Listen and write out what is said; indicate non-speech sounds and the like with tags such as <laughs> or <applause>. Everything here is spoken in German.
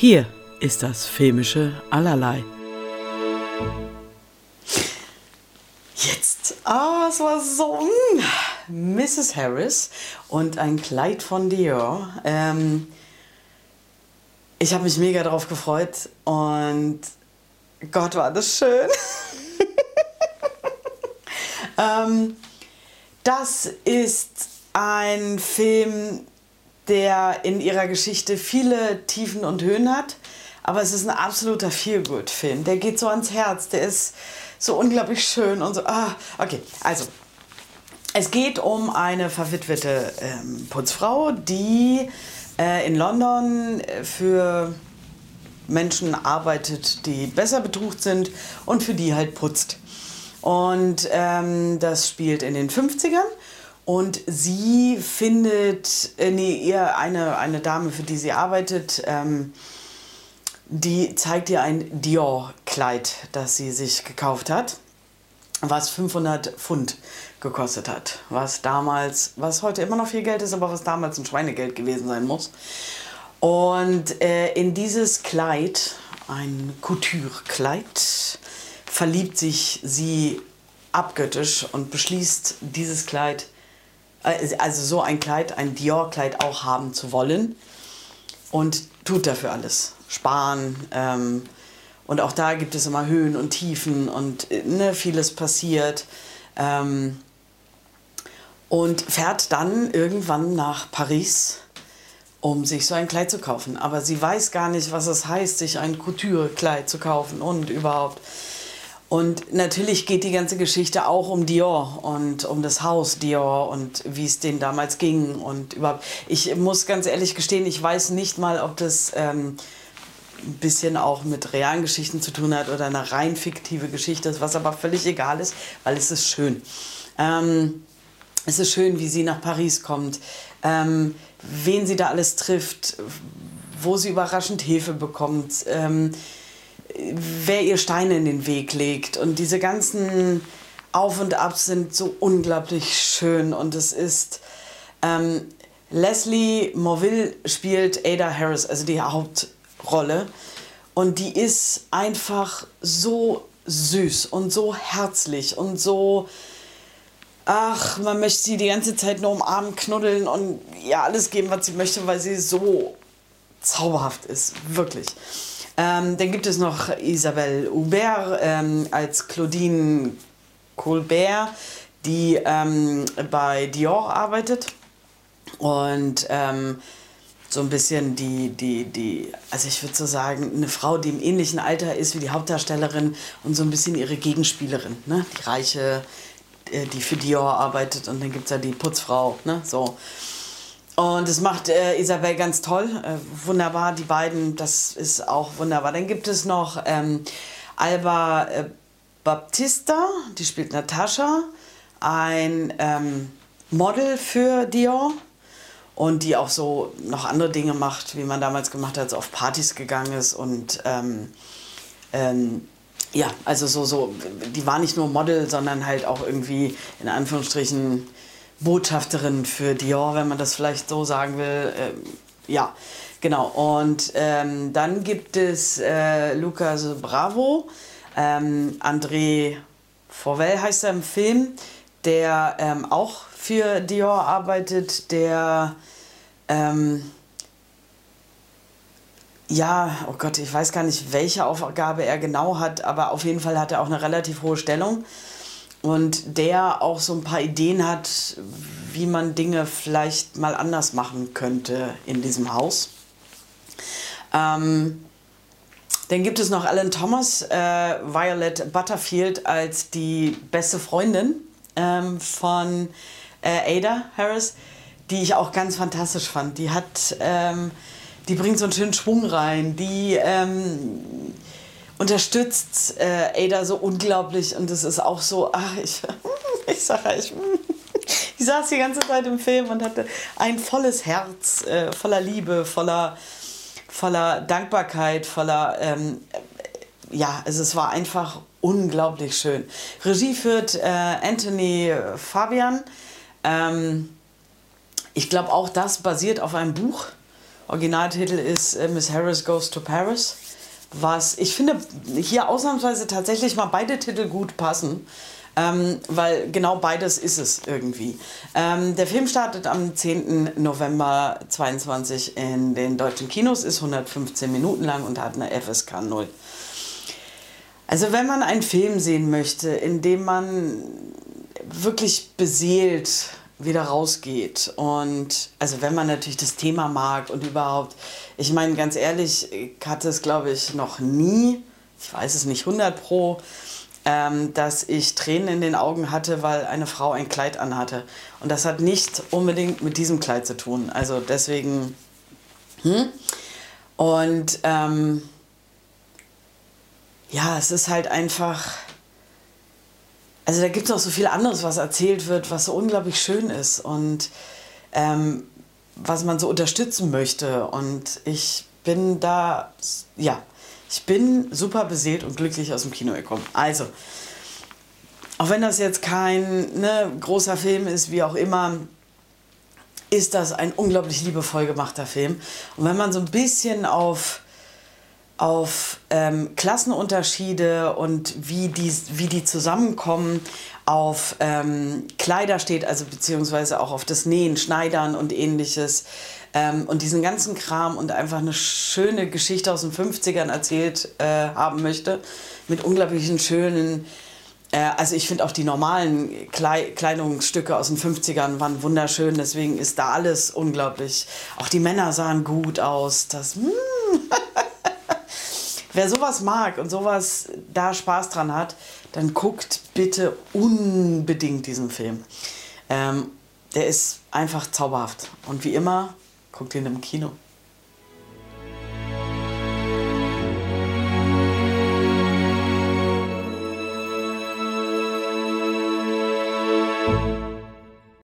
Hier ist das filmische Allerlei. Jetzt, ah, es war so Mrs. Harris und ein Kleid von Dior. Ähm, ich habe mich mega darauf gefreut und Gott, war das schön. <laughs> ähm, das ist ein Film, der in ihrer Geschichte viele Tiefen und Höhen hat. Aber es ist ein absoluter Feelgood-Film. Der geht so ans Herz. Der ist so unglaublich schön und so. Ah, okay, also. Es geht um eine verwitwete ähm, Putzfrau, die äh, in London äh, für Menschen arbeitet, die besser betucht sind und für die halt putzt. Und ähm, das spielt in den 50ern. Und sie findet, äh, nee, ihr eine, eine Dame, für die sie arbeitet, ähm, die zeigt ihr ein Dior-Kleid, das sie sich gekauft hat, was 500 Pfund gekostet hat. Was damals, was heute immer noch viel Geld ist, aber was damals ein Schweinegeld gewesen sein muss. Und äh, in dieses Kleid, ein Couture-Kleid, verliebt sich sie abgöttisch und beschließt, dieses Kleid, also so ein Kleid, ein Dior-Kleid auch haben zu wollen und tut dafür alles. Sparen. Ähm, und auch da gibt es immer Höhen und Tiefen und äh, ne, vieles passiert. Ähm, und fährt dann irgendwann nach Paris, um sich so ein Kleid zu kaufen. Aber sie weiß gar nicht, was es heißt, sich ein Couture-Kleid zu kaufen und überhaupt. Und natürlich geht die ganze Geschichte auch um Dior und um das Haus Dior und wie es denen damals ging und überhaupt. Ich muss ganz ehrlich gestehen, ich weiß nicht mal, ob das ähm, ein bisschen auch mit realen Geschichten zu tun hat oder eine rein fiktive Geschichte ist, was aber völlig egal ist, weil es ist schön. Ähm, es ist schön, wie sie nach Paris kommt, ähm, wen sie da alles trifft, wo sie überraschend Hilfe bekommt, ähm, wer ihr Steine in den Weg legt. Und diese ganzen Auf und Abs sind so unglaublich schön. Und es ist. Ähm, Leslie Morville spielt Ada Harris, also die Haupt, Rolle. Und die ist einfach so süß und so herzlich und so. Ach, man möchte sie die ganze Zeit nur umarmen, knuddeln und ja, alles geben, was sie möchte, weil sie so zauberhaft ist. Wirklich. Ähm, dann gibt es noch Isabelle Hubert ähm, als Claudine Colbert, die ähm, bei Dior arbeitet. Und ähm, so ein bisschen die, die, die, also ich würde so sagen, eine Frau, die im ähnlichen Alter ist wie die Hauptdarstellerin und so ein bisschen ihre Gegenspielerin, ne? Die Reiche, äh, die für Dior arbeitet und dann gibt es ja die Putzfrau, ne? So. Und das macht äh, Isabel ganz toll, äh, wunderbar, die beiden, das ist auch wunderbar. Dann gibt es noch ähm, Alba äh, Baptista, die spielt Natascha, ein ähm, Model für Dior und die auch so noch andere Dinge macht, wie man damals gemacht hat, so auf Partys gegangen ist und ähm, ähm, ja, also so, so, die war nicht nur Model, sondern halt auch irgendwie in Anführungsstrichen Botschafterin für Dior, wenn man das vielleicht so sagen will. Ähm, ja, genau. Und ähm, dann gibt es äh, Lucas Bravo, ähm, André Forvel heißt er im Film, der ähm, auch für Dior arbeitet, der ähm, ja, oh Gott, ich weiß gar nicht, welche Aufgabe er genau hat, aber auf jeden Fall hat er auch eine relativ hohe Stellung und der auch so ein paar Ideen hat, wie man Dinge vielleicht mal anders machen könnte in diesem Haus. Ähm, dann gibt es noch Alan Thomas, äh, Violet Butterfield als die beste Freundin ähm, von äh, Ada Harris, die ich auch ganz fantastisch fand. Die hat, ähm, die bringt so einen schönen Schwung rein, die ähm, unterstützt äh, Ada so unglaublich und es ist auch so, ach, ich, <laughs> ich sag ich, <laughs> ich saß die ganze Zeit im Film und hatte ein volles Herz, äh, voller Liebe, voller, voller Dankbarkeit, voller, ähm, ja, also es war einfach unglaublich schön. Regie führt äh, Anthony Fabian. Ähm, ich glaube, auch das basiert auf einem Buch. Originaltitel ist äh, Miss Harris Goes to Paris. Was ich finde, hier ausnahmsweise tatsächlich mal beide Titel gut passen. Ähm, weil genau beides ist es irgendwie. Ähm, der Film startet am 10. November 22 in den deutschen Kinos, ist 115 Minuten lang und hat eine FSK 0. Also wenn man einen Film sehen möchte, in dem man wirklich beseelt wieder rausgeht und also wenn man natürlich das Thema mag und überhaupt, ich meine ganz ehrlich, ich hatte es glaube ich noch nie, ich weiß es nicht 100 pro, ähm, dass ich Tränen in den Augen hatte, weil eine Frau ein Kleid anhatte. Und das hat nicht unbedingt mit diesem Kleid zu tun. Also deswegen. Hm? Und ähm, ja, es ist halt einfach. Also da gibt es noch so viel anderes, was erzählt wird, was so unglaublich schön ist und ähm, was man so unterstützen möchte. Und ich bin da, ja, ich bin super beseelt und glücklich aus dem Kino gekommen. Also, auch wenn das jetzt kein ne, großer Film ist, wie auch immer, ist das ein unglaublich liebevoll gemachter Film. Und wenn man so ein bisschen auf, auf ähm, Klassenunterschiede und wie die, wie die zusammenkommen, auf ähm, Kleider steht, also beziehungsweise auch auf das Nähen, Schneidern und ähnliches, ähm, und diesen ganzen Kram und einfach eine schöne Geschichte aus den 50ern erzählt äh, haben möchte, mit unglaublichen schönen, äh, also ich finde auch die normalen Klei Kleidungsstücke aus den 50ern waren wunderschön, deswegen ist da alles unglaublich. Auch die Männer sahen gut aus, das... Mm. Wer sowas mag und sowas da Spaß dran hat, dann guckt bitte unbedingt diesen Film. Ähm, der ist einfach zauberhaft. Und wie immer, Guckt ihn im Kino.